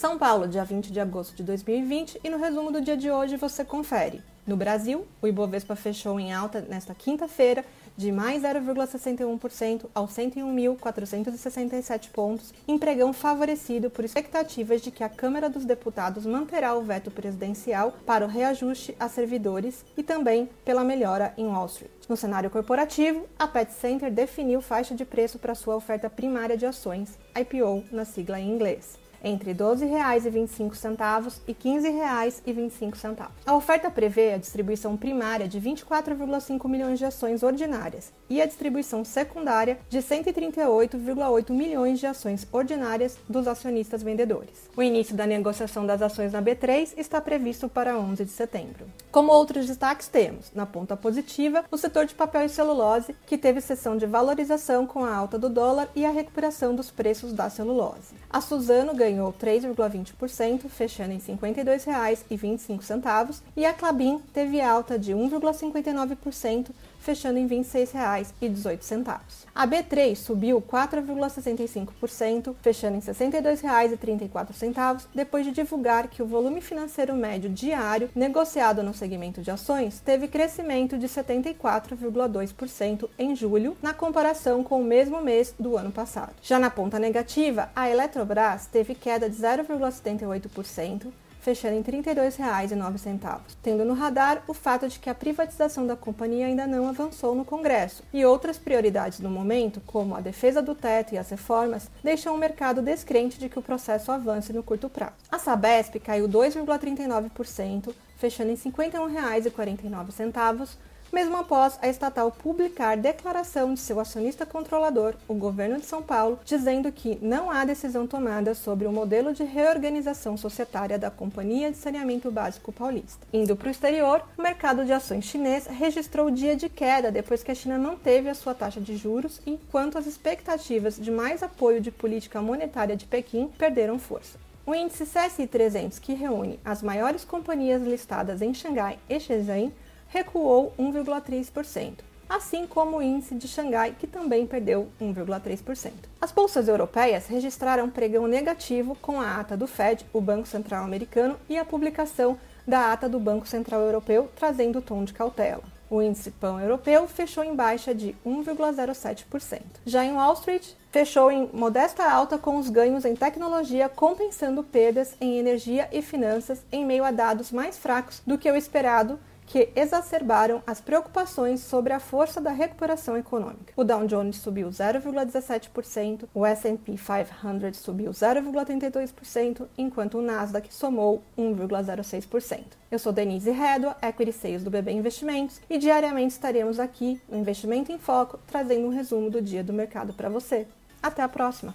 São Paulo, dia 20 de agosto de 2020, e no resumo do dia de hoje você confere. No Brasil, o Ibovespa fechou em alta nesta quinta-feira de mais 0,61% aos 101.467 pontos, empregão favorecido por expectativas de que a Câmara dos Deputados manterá o veto presidencial para o reajuste a servidores e também pela melhora em Wall Street. No cenário corporativo, a Pet Center definiu faixa de preço para sua oferta primária de ações, IPO na sigla em inglês entre R$ 12,25 e R$ 15,25. A oferta prevê a distribuição primária de 24,5 milhões de ações ordinárias e a distribuição secundária de 138,8 milhões de ações ordinárias dos acionistas vendedores. O início da negociação das ações na B3 está previsto para 11 de setembro. Como outros destaques temos, na ponta positiva, o setor de papel e celulose, que teve sessão de valorização com a alta do dólar e a recuperação dos preços da celulose. A Suzano ganhou ganhou 3,20%, fechando em R$ 52,25, e a Clabin teve alta de 1,59%, fechando em R$ 26,18. A B3 subiu 4,65%, fechando em R$ 62,34, depois de divulgar que o volume financeiro médio diário negociado no segmento de ações teve crescimento de 74,2% em julho, na comparação com o mesmo mês do ano passado. Já na ponta negativa, a Eletrobras teve queda de 0,78%, fechando em R$ 32,09, tendo no radar o fato de que a privatização da companhia ainda não avançou no Congresso e outras prioridades no momento, como a defesa do teto e as reformas, deixam o mercado descrente de que o processo avance no curto prazo. A Sabesp caiu 2,39%, fechando em R$ 51,49 mesmo após a estatal publicar declaração de seu acionista controlador, o governo de São Paulo, dizendo que não há decisão tomada sobre o modelo de reorganização societária da Companhia de Saneamento Básico Paulista. Indo para o exterior, o mercado de ações chinês registrou dia de queda depois que a China manteve a sua taxa de juros, enquanto as expectativas de mais apoio de política monetária de Pequim perderam força. O índice CSI 300, que reúne as maiores companhias listadas em Xangai e Shenzhen, recuou 1,3%, assim como o índice de Xangai, que também perdeu 1,3%. As bolsas europeias registraram pregão negativo com a ata do Fed, o Banco Central Americano, e a publicação da ata do Banco Central Europeu, trazendo o tom de cautela. O índice pão europeu fechou em baixa de 1,07%. Já em Wall Street, fechou em modesta alta com os ganhos em tecnologia compensando perdas em energia e finanças em meio a dados mais fracos do que o esperado que exacerbaram as preocupações sobre a força da recuperação econômica. O Dow Jones subiu 0,17%, o S&P 500 subiu 0,32%, enquanto o Nasdaq somou 1,06%. Eu sou Denise Redua, Equity Sales do BB Investimentos, e diariamente estaremos aqui no Investimento em Foco, trazendo um resumo do dia do mercado para você. Até a próxima!